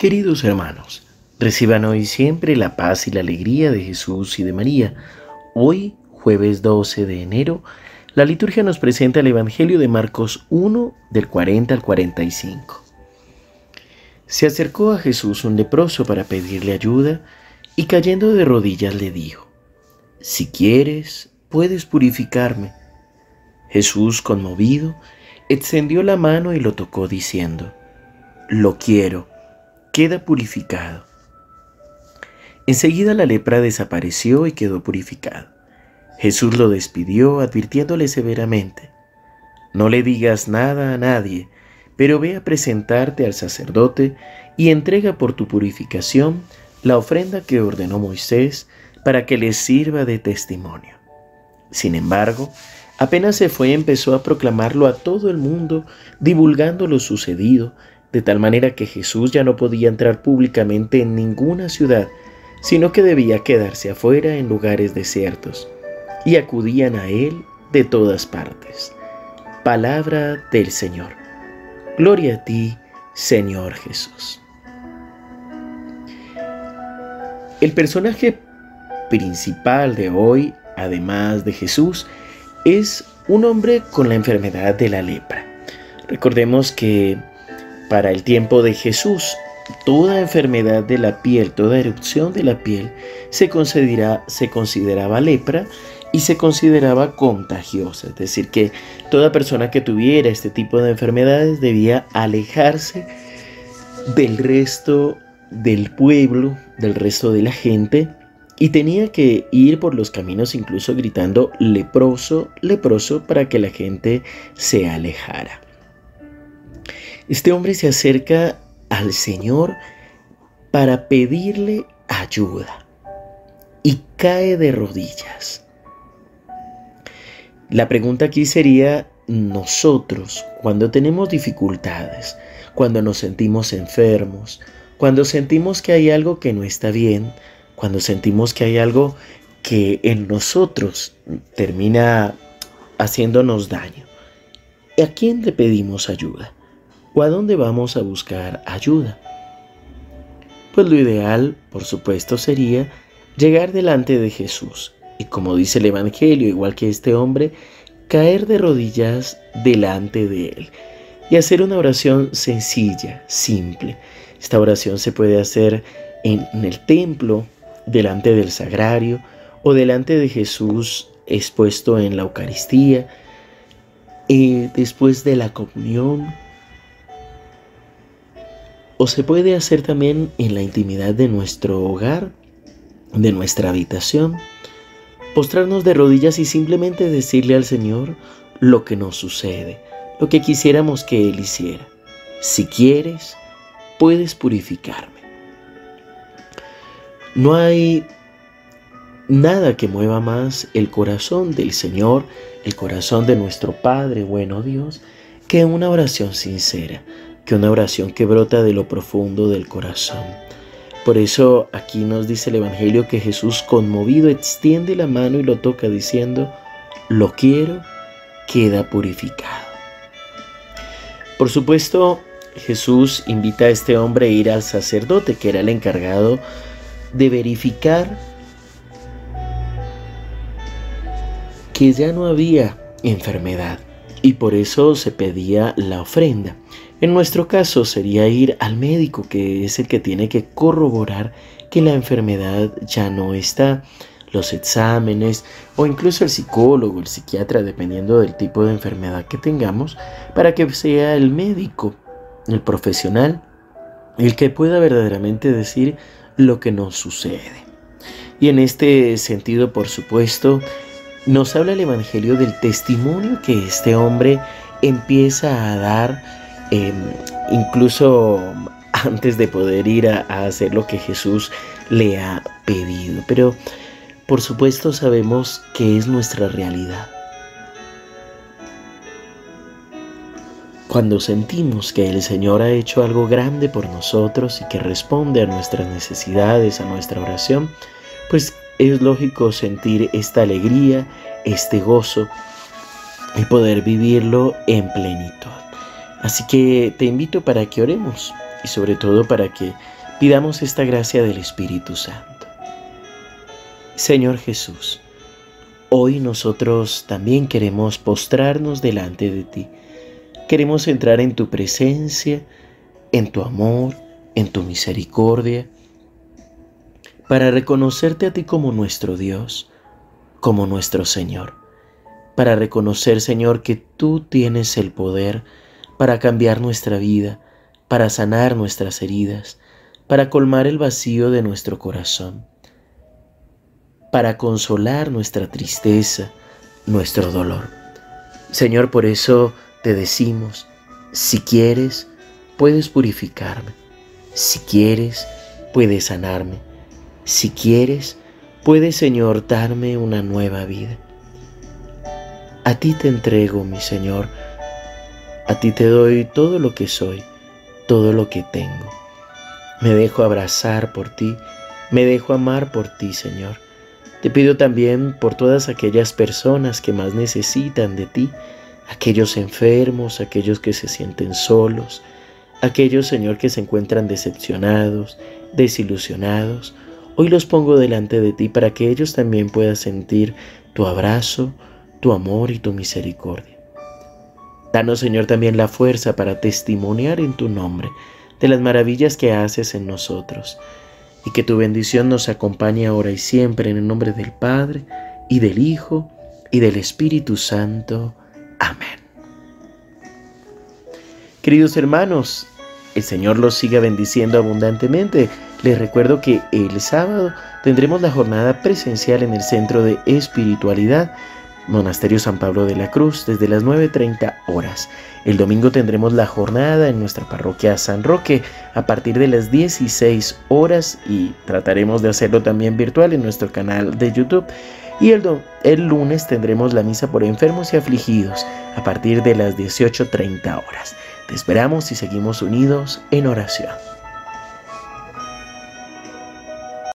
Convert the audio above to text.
Queridos hermanos, reciban hoy siempre la paz y la alegría de Jesús y de María. Hoy, jueves 12 de enero, la liturgia nos presenta el Evangelio de Marcos 1 del 40 al 45. Se acercó a Jesús un leproso para pedirle ayuda y cayendo de rodillas le dijo, Si quieres, puedes purificarme. Jesús, conmovido, extendió la mano y lo tocó diciendo, Lo quiero queda purificado. Enseguida la lepra desapareció y quedó purificado. Jesús lo despidió advirtiéndole severamente, no le digas nada a nadie, pero ve a presentarte al sacerdote y entrega por tu purificación la ofrenda que ordenó Moisés para que les sirva de testimonio. Sin embargo, apenas se fue empezó a proclamarlo a todo el mundo, divulgando lo sucedido, de tal manera que Jesús ya no podía entrar públicamente en ninguna ciudad, sino que debía quedarse afuera en lugares desiertos, y acudían a él de todas partes. Palabra del Señor. Gloria a ti, Señor Jesús. El personaje principal de hoy, además de Jesús, es un hombre con la enfermedad de la lepra. Recordemos que para el tiempo de Jesús, toda enfermedad de la piel, toda erupción de la piel, se, consideraba lepra y se consideraba contagiosa. Es decir, que toda persona que tuviera este tipo de enfermedades debía alejarse del resto del pueblo, del resto de la gente, y tenía que ir por los caminos incluso gritando leproso, leproso, para que la gente se alejara. Este hombre se acerca al Señor para pedirle ayuda y cae de rodillas. La pregunta aquí sería, nosotros, cuando tenemos dificultades, cuando nos sentimos enfermos, cuando sentimos que hay algo que no está bien, cuando sentimos que hay algo que en nosotros termina haciéndonos daño, ¿a quién le pedimos ayuda? O a dónde vamos a buscar ayuda. Pues lo ideal, por supuesto, sería llegar delante de Jesús y como dice el Evangelio, igual que este hombre, caer de rodillas delante de Él y hacer una oración sencilla, simple. Esta oración se puede hacer en, el templo, delante del sagrario o delante de Jesús expuesto en la Eucaristía, y después de la comunión o se puede hacer también en la intimidad de nuestro hogar, de nuestra habitación. Postrarnos de rodillas y simplemente decirle al Señor lo que nos sucede, lo que quisiéramos que Él hiciera. Si quieres, puedes purificarme. No hay nada que mueva más el corazón del Señor, el corazón de nuestro Padre bueno Dios, que una oración sincera, que una oración que brota de lo profundo del corazón. Por eso aquí nos dice el Evangelio que Jesús conmovido extiende la mano y lo toca diciendo, lo quiero, queda purificado. Por supuesto, Jesús invita a este hombre a ir al sacerdote, que era el encargado de verificar que ya no había enfermedad y por eso se pedía la ofrenda. En nuestro caso sería ir al médico, que es el que tiene que corroborar que la enfermedad ya no está. Los exámenes o incluso el psicólogo, el psiquiatra, dependiendo del tipo de enfermedad que tengamos, para que sea el médico, el profesional, el que pueda verdaderamente decir lo que nos sucede. Y en este sentido, por supuesto, nos habla el Evangelio del testimonio que este hombre empieza a dar Em, incluso antes de poder ir a, a hacer lo que Jesús le ha pedido. Pero por supuesto sabemos que es nuestra realidad. Cuando sentimos que el Señor ha hecho algo grande por nosotros y que responde a nuestras necesidades, a nuestra oración, pues es lógico sentir esta alegría, este gozo y poder vivirlo en plenitud. Así que te invito para que oremos y sobre todo para que pidamos esta gracia del Espíritu Santo. Señor Jesús, hoy nosotros también queremos postrarnos delante de ti. Queremos entrar en tu presencia, en tu amor, en tu misericordia, para reconocerte a ti como nuestro Dios, como nuestro Señor, para reconocer, Señor, que tú tienes el poder para cambiar nuestra vida, para sanar nuestras heridas, para colmar el vacío de nuestro corazón, para consolar nuestra tristeza, nuestro dolor. Señor, por eso te decimos, si quieres, puedes purificarme. Si quieres, puedes sanarme. Si quieres, puedes, Señor, darme una nueva vida. A ti te entrego, mi Señor. A ti te doy todo lo que soy, todo lo que tengo. Me dejo abrazar por ti, me dejo amar por ti, Señor. Te pido también por todas aquellas personas que más necesitan de ti, aquellos enfermos, aquellos que se sienten solos, Aquellos, Señor, que se encuentran decepcionados, desilusionados, hoy los pongo delante de ti para que ellos también puedan sentir tu abrazo, tu amor y tu misericordia. Danos, Señor, también la fuerza para testimoniar en tu nombre de las maravillas que haces en nosotros, y que tu bendición nos acompañe ahora y siempre en el nombre del Padre, y del Hijo, y del Espíritu Santo. Amén. Queridos hermanos, el Señor los siga bendiciendo abundantemente. Les recuerdo que el sábado tendremos la jornada presencial en el Centro de Espiritualidad, Monasterio San Pablo de la Cruz, desde las 9.30 horas. El domingo tendremos la jornada en nuestra parroquia San Roque a partir de las 16 horas y trataremos de hacerlo también virtual en nuestro canal de YouTube. Y el, el lunes tendremos la misa por enfermos y afligidos a partir de las 18.30 horas. Te esperamos y seguimos unidos en oración.